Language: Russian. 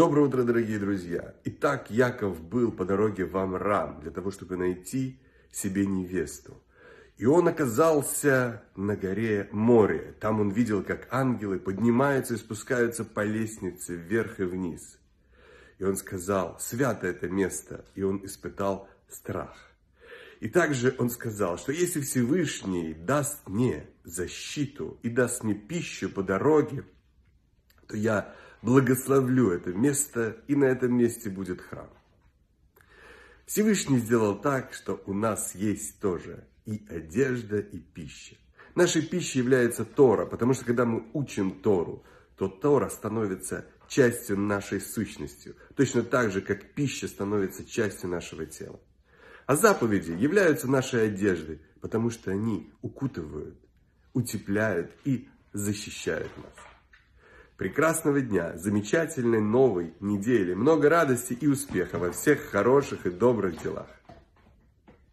Доброе утро, дорогие друзья! Итак, Яков был по дороге в Амрам для того, чтобы найти себе невесту. И он оказался на горе море. Там он видел, как ангелы поднимаются и спускаются по лестнице вверх и вниз. И он сказал, свято это место, и он испытал страх. И также он сказал, что если Всевышний даст мне защиту и даст мне пищу по дороге, то я благословлю это место, и на этом месте будет храм. Всевышний сделал так, что у нас есть тоже и одежда, и пища. Нашей пищей является Тора, потому что когда мы учим Тору, то Тора становится частью нашей сущности, точно так же, как пища становится частью нашего тела. А заповеди являются нашей одеждой, потому что они укутывают, утепляют и защищают нас. Прекрасного дня, замечательной новой недели, много радости и успеха во всех хороших и добрых делах.